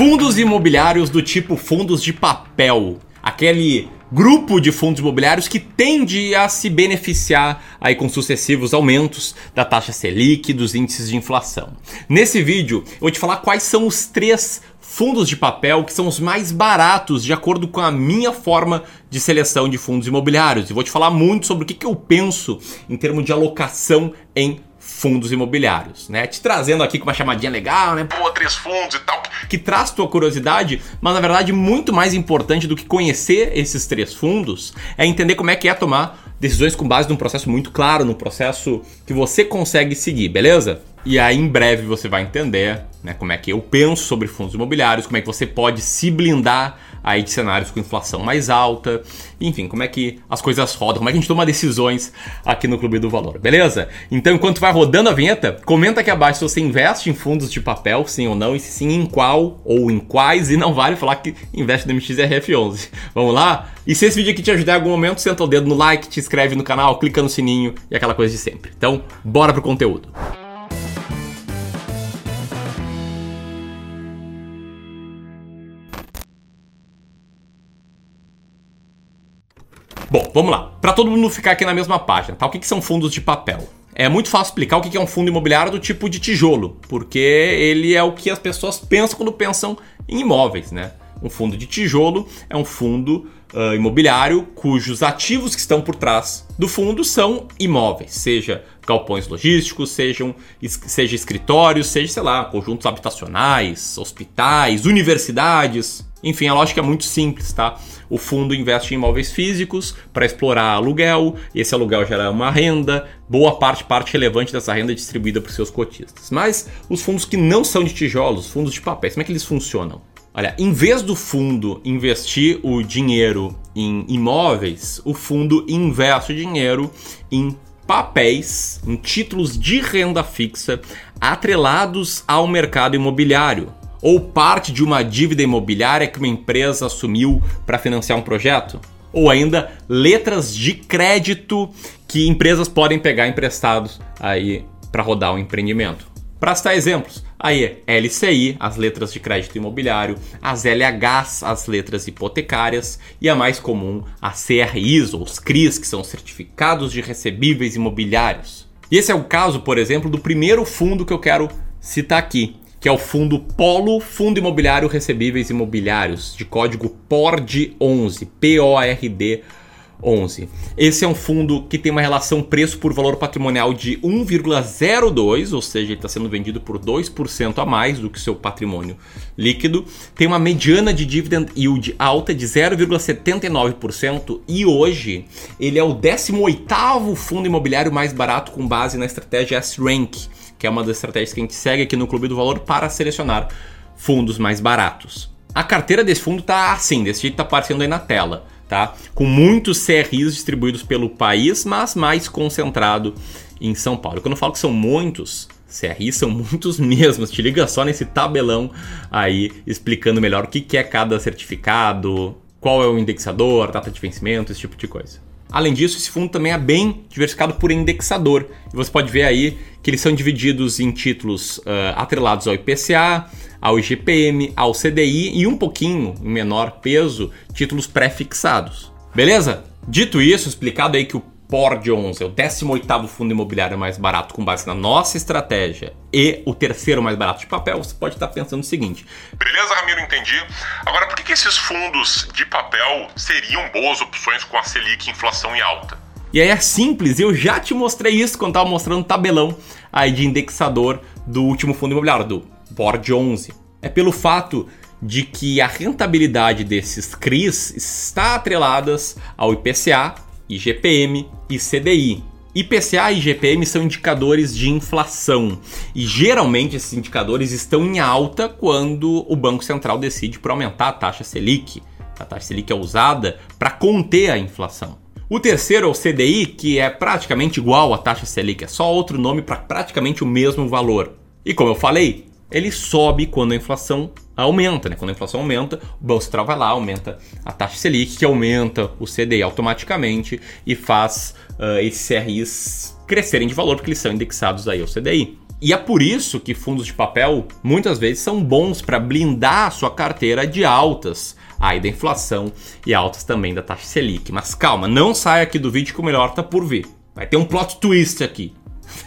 Fundos imobiliários do tipo fundos de papel. Aquele grupo de fundos imobiliários que tende a se beneficiar aí com sucessivos aumentos da taxa Selic e dos índices de inflação. Nesse vídeo, eu vou te falar quais são os três fundos de papel que são os mais baratos de acordo com a minha forma de seleção de fundos imobiliários. E vou te falar muito sobre o que, que eu penso em termos de alocação em fundos imobiliários, né? Te trazendo aqui com uma chamadinha legal, né? Pô, três fundos e tal, que traz tua curiosidade, mas na verdade muito mais importante do que conhecer esses três fundos é entender como é que é tomar decisões com base num processo muito claro, num processo que você consegue seguir, beleza? E aí em breve você vai entender né, como é que eu penso sobre fundos imobiliários, como é que você pode se blindar aí de cenários com inflação mais alta, enfim, como é que as coisas rodam, como é que a gente toma decisões aqui no Clube do Valor, beleza? Então, enquanto vai rodando a vinheta, comenta aqui abaixo se você investe em fundos de papel, sim ou não, e se sim, em qual ou em quais, e não vale falar que investe no MXRF11. Vamos lá? E se esse vídeo aqui te ajudar em algum momento, senta o dedo no like, te inscreve no canal, clica no sininho e aquela coisa de sempre. Então, bora pro conteúdo. Bom, vamos lá. Para todo mundo ficar aqui na mesma página, tá? O que, que são fundos de papel? É muito fácil explicar o que é um fundo imobiliário do tipo de tijolo, porque ele é o que as pessoas pensam quando pensam em imóveis, né? Um fundo de tijolo é um fundo uh, imobiliário cujos ativos que estão por trás do fundo são imóveis, seja galpões logísticos, sejam, seja escritórios, seja, sei lá, conjuntos habitacionais, hospitais, universidades. Enfim, a lógica é muito simples, tá? O fundo investe em imóveis físicos para explorar aluguel, esse aluguel gera uma renda, boa parte, parte relevante dessa renda é distribuída para os seus cotistas. Mas os fundos que não são de tijolos, fundos de papéis, como é que eles funcionam? Olha, em vez do fundo investir o dinheiro em imóveis, o fundo investe o dinheiro em papéis, em títulos de renda fixa atrelados ao mercado imobiliário ou parte de uma dívida imobiliária que uma empresa assumiu para financiar um projeto? Ou ainda letras de crédito que empresas podem pegar emprestados aí para rodar um empreendimento. Para citar exemplos, aí LCI, as letras de crédito imobiliário, as LHs, as letras hipotecárias e a mais comum, as CRIs ou os CRIs, que são certificados de recebíveis imobiliários. E esse é o caso, por exemplo, do primeiro fundo que eu quero citar aqui, que é o fundo Polo Fundo Imobiliário Recebíveis Imobiliários, de código PORD11, P-O-R-D 11. Esse é um fundo que tem uma relação preço por valor patrimonial de 1,02, ou seja, ele está sendo vendido por 2% a mais do que seu patrimônio líquido. Tem uma mediana de dividend yield alta de 0,79% e hoje ele é o 18º fundo imobiliário mais barato com base na estratégia S-Rank que é uma das estratégias que a gente segue aqui no Clube do Valor para selecionar fundos mais baratos. A carteira desse fundo tá assim, desse jeito tá aparecendo aí na tela, tá? Com muitos CRIs distribuídos pelo país, mas mais concentrado em São Paulo. Quando eu falo que são muitos, CRIs são muitos mesmos. Te liga só nesse tabelão aí explicando melhor o que é cada certificado, qual é o indexador, data de vencimento, esse tipo de coisa. Além disso, esse fundo também é bem diversificado por indexador. E você pode ver aí que eles são divididos em títulos uh, atrelados ao IPCA, ao IGPM, ao CDI e um pouquinho, em menor peso, títulos pré-fixados. Beleza? Dito isso, explicado aí que o POR 11 é o 18º fundo imobiliário mais barato com base na nossa estratégia e o terceiro mais barato de papel, você pode estar pensando o seguinte. Beleza, Ramiro, entendi. Agora, por que, que esses fundos de papel seriam boas opções com a Selic inflação em alta? E aí é simples, eu já te mostrei isso quando estava mostrando o tabelão aí de indexador do último fundo imobiliário, do Board 11. É pelo fato de que a rentabilidade desses CRIs está atreladas ao IPCA, IGPM e CDI. IPCA e IGPM são indicadores de inflação e geralmente esses indicadores estão em alta quando o Banco Central decide por aumentar a taxa Selic. A taxa Selic é usada para conter a inflação. O terceiro é o CDI, que é praticamente igual à taxa Selic, é só outro nome para praticamente o mesmo valor. E como eu falei, ele sobe quando a inflação aumenta, né? Quando a inflação aumenta, o Banco Central vai lá, aumenta a taxa Selic, que aumenta o CDI automaticamente e faz uh, esses CRIs crescerem de valor porque eles são indexados aí ao CDI. E é por isso que fundos de papel muitas vezes são bons para blindar a sua carteira de altas aí da inflação e altas também da taxa Selic. Mas calma, não saia aqui do vídeo que o melhor tá por vir. Vai ter um plot twist aqui.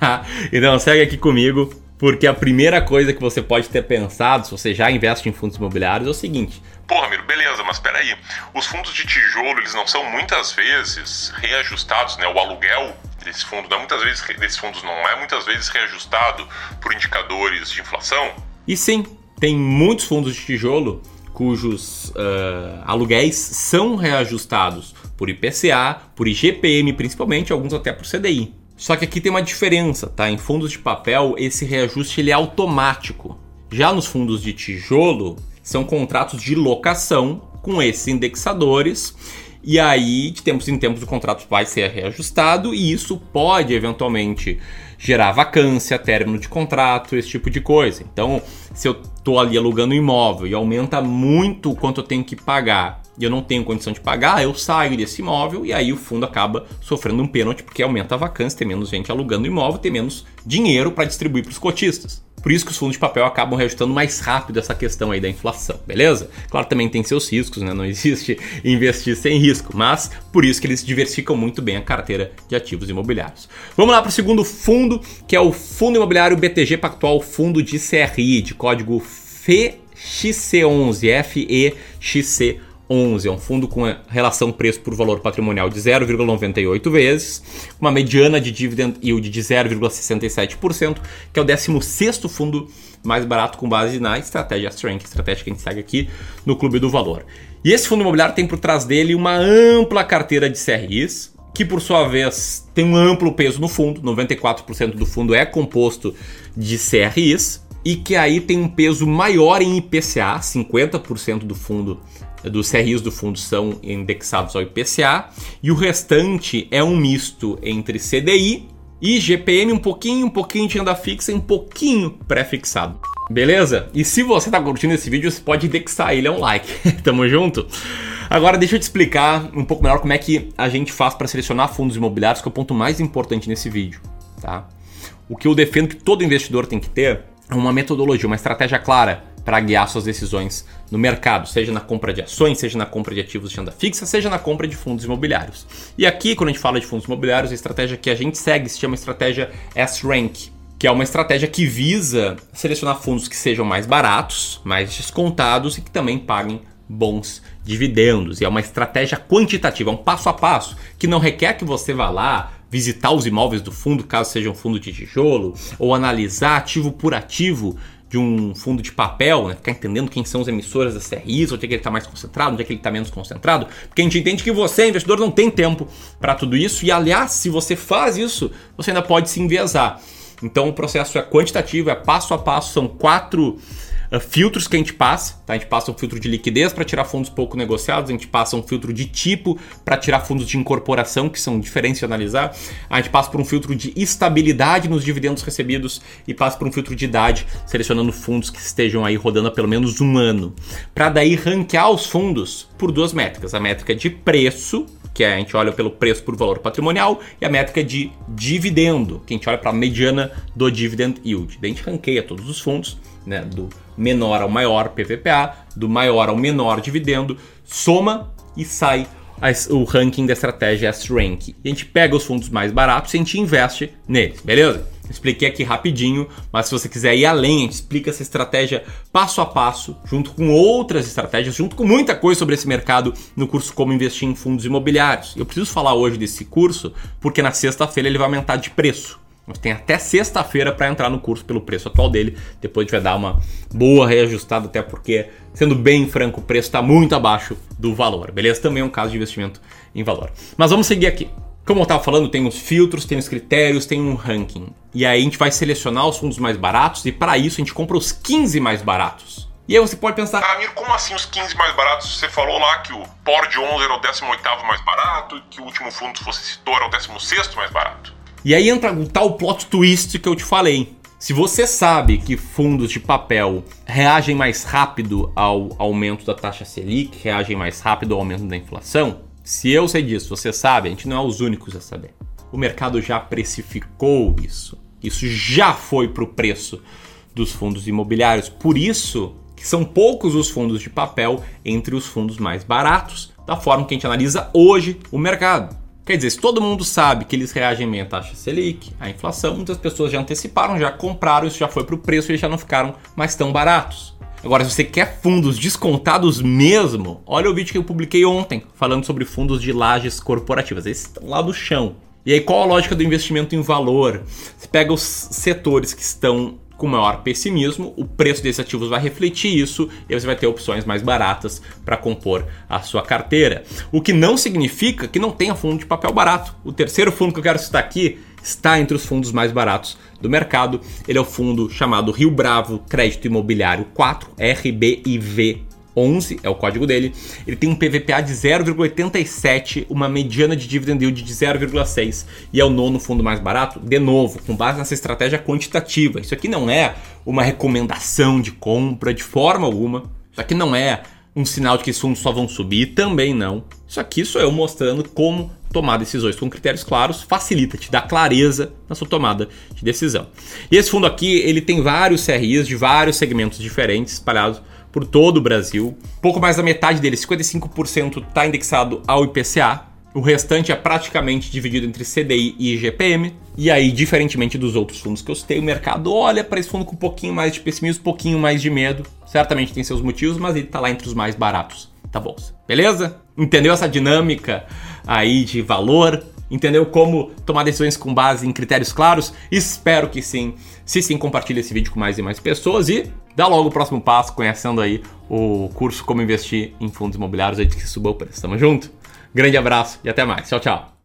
Tá? Então segue aqui comigo, porque a primeira coisa que você pode ter pensado, se você já investe em fundos imobiliários, é o seguinte: Porra, Miro, beleza, mas peraí. Os fundos de tijolo, eles não são muitas vezes reajustados, né? O aluguel desse fundo, não, muitas vezes, desses fundos não é muitas vezes reajustado por indicadores de inflação? E sim, tem muitos fundos de tijolo cujos uh, aluguéis são reajustados por IPCA, por IGPM, principalmente, alguns até por CDI. Só que aqui tem uma diferença, tá? Em fundos de papel, esse reajuste ele é automático. Já nos fundos de tijolo, são contratos de locação com esses indexadores. E aí, de tempos em tempos, o contrato vai ser reajustado e isso pode eventualmente gerar vacância, término de contrato, esse tipo de coisa. Então, se eu estou ali alugando um imóvel e aumenta muito o quanto eu tenho que pagar e eu não tenho condição de pagar, eu saio desse imóvel e aí o fundo acaba sofrendo um pênalti porque aumenta a vacância, tem menos gente alugando o imóvel, tem menos dinheiro para distribuir para os cotistas. Por isso que os fundos de papel acabam reajustando mais rápido essa questão aí da inflação, beleza? Claro, também tem seus riscos, né? Não existe investir sem risco, mas por isso que eles diversificam muito bem a carteira de ativos imobiliários. Vamos lá para o segundo fundo, que é o Fundo Imobiliário BTG Pactual Fundo de CRI, de código FEXC11, FEXC11. 11 é um fundo com relação preço por valor patrimonial de 0,98 vezes, uma mediana de dividend yield de 0,67%, que é o 16º fundo mais barato com base na estratégia Strength, estratégia que a gente segue aqui no Clube do Valor. E esse fundo imobiliário tem por trás dele uma ampla carteira de CRIs, que por sua vez tem um amplo peso no fundo, 94% do fundo é composto de CRIs, e que aí tem um peso maior em IPCA, 50% do fundo dos CRIs do fundo são indexados ao IPCA e o restante é um misto entre CDI e GPM, um pouquinho, um pouquinho de renda fixa e um pouquinho pré-fixado. Beleza? E se você está curtindo esse vídeo, você pode indexar ele, é um like. Tamo junto? Agora deixa eu te explicar um pouco melhor como é que a gente faz para selecionar fundos imobiliários, que é o ponto mais importante nesse vídeo, tá? O que eu defendo que todo investidor tem que ter é uma metodologia, uma estratégia clara para guiar suas decisões no mercado, seja na compra de ações, seja na compra de ativos de renda fixa, seja na compra de fundos imobiliários. E aqui, quando a gente fala de fundos imobiliários, a estratégia que a gente segue se chama estratégia S-Rank, que é uma estratégia que visa selecionar fundos que sejam mais baratos, mais descontados e que também paguem bons dividendos. E é uma estratégia quantitativa, é um passo a passo, que não requer que você vá lá visitar os imóveis do fundo, caso seja um fundo de tijolo, ou analisar ativo por ativo de um fundo de papel, né? ficar entendendo quem são os emissores das CRIs, onde é que ele está mais concentrado, onde é que ele está menos concentrado, porque a gente entende que você, investidor, não tem tempo para tudo isso, e aliás, se você faz isso, você ainda pode se enviesar. Então o processo é quantitativo, é passo a passo, são quatro uh, filtros que a gente passa. Tá? A gente passa um filtro de liquidez para tirar fundos pouco negociados, a gente passa um filtro de tipo para tirar fundos de incorporação, que são diferentes de analisar. A gente passa por um filtro de estabilidade nos dividendos recebidos e passa por um filtro de idade, selecionando fundos que estejam aí rodando há pelo menos um ano. Para daí ranquear os fundos por duas métricas: a métrica de preço que a gente olha pelo preço por valor patrimonial, e a métrica de dividendo, que a gente olha para a mediana do dividend yield. Daí a gente ranqueia todos os fundos, né, do menor ao maior PVPA, do maior ao menor dividendo, soma e sai o ranking da estratégia S-Rank. E a gente pega os fundos mais baratos e a gente investe neles, beleza? Expliquei aqui rapidinho, mas se você quiser ir além, a gente explica essa estratégia passo a passo, junto com outras estratégias, junto com muita coisa sobre esse mercado no curso Como Investir em Fundos Imobiliários. Eu preciso falar hoje desse curso porque na sexta-feira ele vai aumentar de preço. Mas tem até sexta-feira para entrar no curso pelo preço atual dele. Depois a gente vai dar uma boa reajustada, até porque, sendo bem franco, o preço está muito abaixo do valor, beleza? Também é um caso de investimento em valor. Mas vamos seguir aqui. Como eu estava falando, tem os filtros, tem os critérios, tem um ranking. E aí a gente vai selecionar os fundos mais baratos e para isso a gente compra os 15 mais baratos. E aí você pode pensar... Amir, como assim os 15 mais baratos? Você falou lá que o POR de 11 era o 18º mais barato, que o último fundo que você citou era o 16º mais barato. E aí entra o tal plot twist que eu te falei. Se você sabe que fundos de papel reagem mais rápido ao aumento da taxa Selic, reagem mais rápido ao aumento da inflação, se eu sei disso, você sabe, a gente não é os únicos a saber. O mercado já precificou isso. Isso já foi para o preço dos fundos imobiliários. Por isso que são poucos os fundos de papel entre os fundos mais baratos, da forma que a gente analisa hoje o mercado. Quer dizer, se todo mundo sabe que eles reagem bem à taxa Selic, à inflação, muitas pessoas já anteciparam, já compraram, isso já foi para o preço e já não ficaram mais tão baratos. Agora, se você quer fundos descontados mesmo, olha o vídeo que eu publiquei ontem falando sobre fundos de lajes corporativas. Esses estão lá do chão. E aí, qual a lógica do investimento em valor? Você pega os setores que estão com maior pessimismo, o preço desses ativos vai refletir isso e você vai ter opções mais baratas para compor a sua carteira. O que não significa que não tenha fundo de papel barato. O terceiro fundo que eu quero citar aqui está entre os fundos mais baratos do mercado. Ele é o fundo chamado Rio Bravo Crédito Imobiliário 4, RBIV 11 é o código dele. Ele tem um PVPA de 0,87, uma mediana de dividend yield de 0,6 e é o nono fundo mais barato, de novo, com base nessa estratégia quantitativa. Isso aqui não é uma recomendação de compra de forma alguma. Isso aqui não é um sinal de que esses fundos só vão subir, também não. Isso aqui sou eu mostrando como tomar decisões com critérios claros facilita, te dá clareza na sua tomada de decisão. E esse fundo aqui, ele tem vários CRIs de vários segmentos diferentes espalhados por todo o Brasil. Pouco mais da metade dele, 55%, está indexado ao IPCA. O restante é praticamente dividido entre CDI e IGPM. E aí, diferentemente dos outros fundos que eu citei, o mercado olha para esse fundo com um pouquinho mais de pessimismo, um pouquinho mais de medo. Certamente tem seus motivos, mas ele está lá entre os mais baratos da bolsa. Beleza? Entendeu essa dinâmica aí de valor? Entendeu como tomar decisões com base em critérios claros? Espero que sim. Se sim, compartilhe esse vídeo com mais e mais pessoas e dá logo o próximo passo conhecendo aí o curso Como Investir em Fundos Imobiliários aí de que suba o preço. Tamo junto? Grande abraço e até mais. Tchau, tchau.